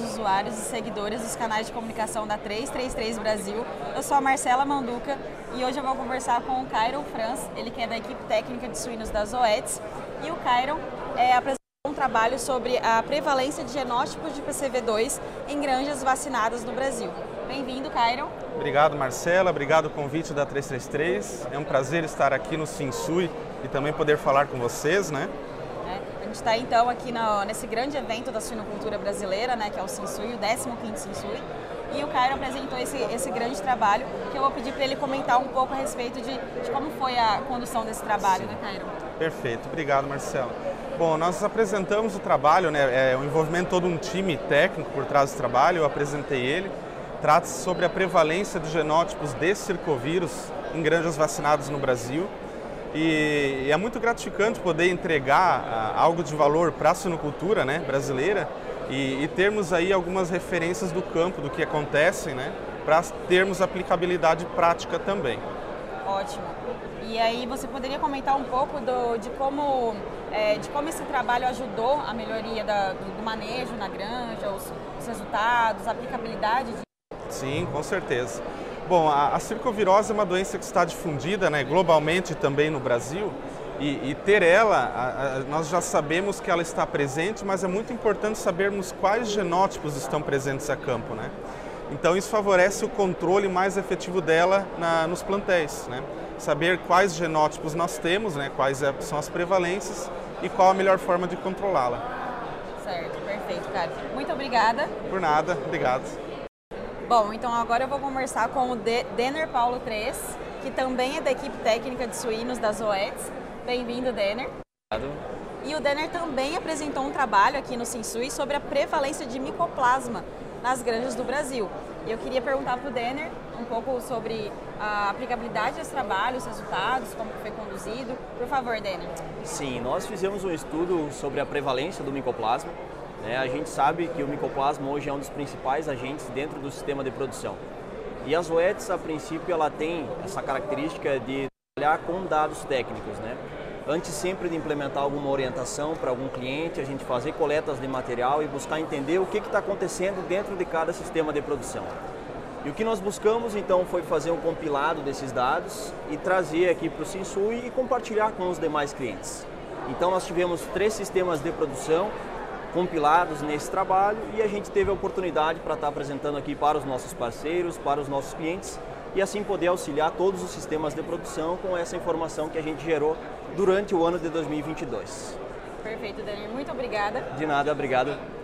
usuários e seguidores dos canais de comunicação da 333 Brasil. Eu sou a Marcela Manduca e hoje eu vou conversar com o Cairon Franz, ele que é da equipe técnica de suínos da Zoetis. E o Cairon é, apresentou um trabalho sobre a prevalência de genótipos de PCV2 em granjas vacinadas no Brasil. Bem-vindo, Cairon. Obrigado, Marcela. Obrigado o convite da 333. É um prazer estar aqui no Sinsui e também poder falar com vocês, né? Gente está então aqui nesse grande evento da suinocultura brasileira, né, que é o Sinsui, o 15º Sinsui. E o Cairo apresentou esse, esse grande trabalho, que eu vou pedir para ele comentar um pouco a respeito de, de, como foi a condução desse trabalho, Sim. né, Cairo? Perfeito, obrigado, Marcelo. Bom, nós apresentamos o trabalho, né, é o envolvimento todo um time técnico por trás do trabalho, eu apresentei ele. Trata-se sobre a prevalência de genótipos de circovírus em granjas vacinadas no Brasil e, é muito gratificante poder entregar ah, algo de valor para a sinocultura né, brasileira e, e, termos aí algumas referências do campo, do que acontece, né, para termos aplicabilidade prática também. Ótimo. E aí você poderia comentar um pouco do, de, como, é, de como esse trabalho ajudou a melhoria da, do manejo na granja, os, os resultados, a aplicabilidade? De... Sim, com certeza. Bom, a, a circovirose é uma doença que está difundida né, globalmente também no Brasil. E, e ter ela, a, a, nós já sabemos que ela está presente, mas é muito importante sabermos quais genótipos estão presentes a campo. Né? Então isso favorece o controle mais efetivo dela na, nos plantéis. Né? Saber quais genótipos nós temos, né? quais é, são as prevalências e qual a melhor forma de controlá-la. Certo, perfeito, cara. Muito obrigada. Por nada, obrigado. Bom, então agora eu vou conversar com o Denner Paulo 3, que também é da equipe técnica de suínos da Zoetis. Bem-vindo, Denner. Obrigado. E o Denner também apresentou um trabalho aqui no Sinsui sobre a prevalência de micoplasma nas granjas do Brasil. E eu queria perguntar para o Denner um pouco sobre a aplicabilidade desse trabalho, os resultados, como foi conduzido. Por favor, Denner. Sim, nós fizemos um estudo sobre a prevalência do micoplasma né? A gente sabe que o micoplasma hoje é um dos principais agentes dentro do sistema de produção. E a Zoetis, a princípio, ela tem essa característica de trabalhar com dados técnicos. Né? Antes sempre de implementar alguma orientação para algum cliente, a gente fazer coletas de material e buscar entender o que está acontecendo dentro de cada sistema de produção. E o que nós buscamos então foi fazer um compilado desses dados e trazer aqui para o Sinsui e compartilhar com os demais clientes. Então nós tivemos três sistemas de produção compilados nesse trabalho e a gente teve a oportunidade para estar apresentando aqui para os nossos parceiros, para os nossos clientes e assim poder auxiliar todos os sistemas de produção com essa informação que a gente gerou durante o ano de 2022. Perfeito, Daniel. Muito obrigada. De nada, obrigado.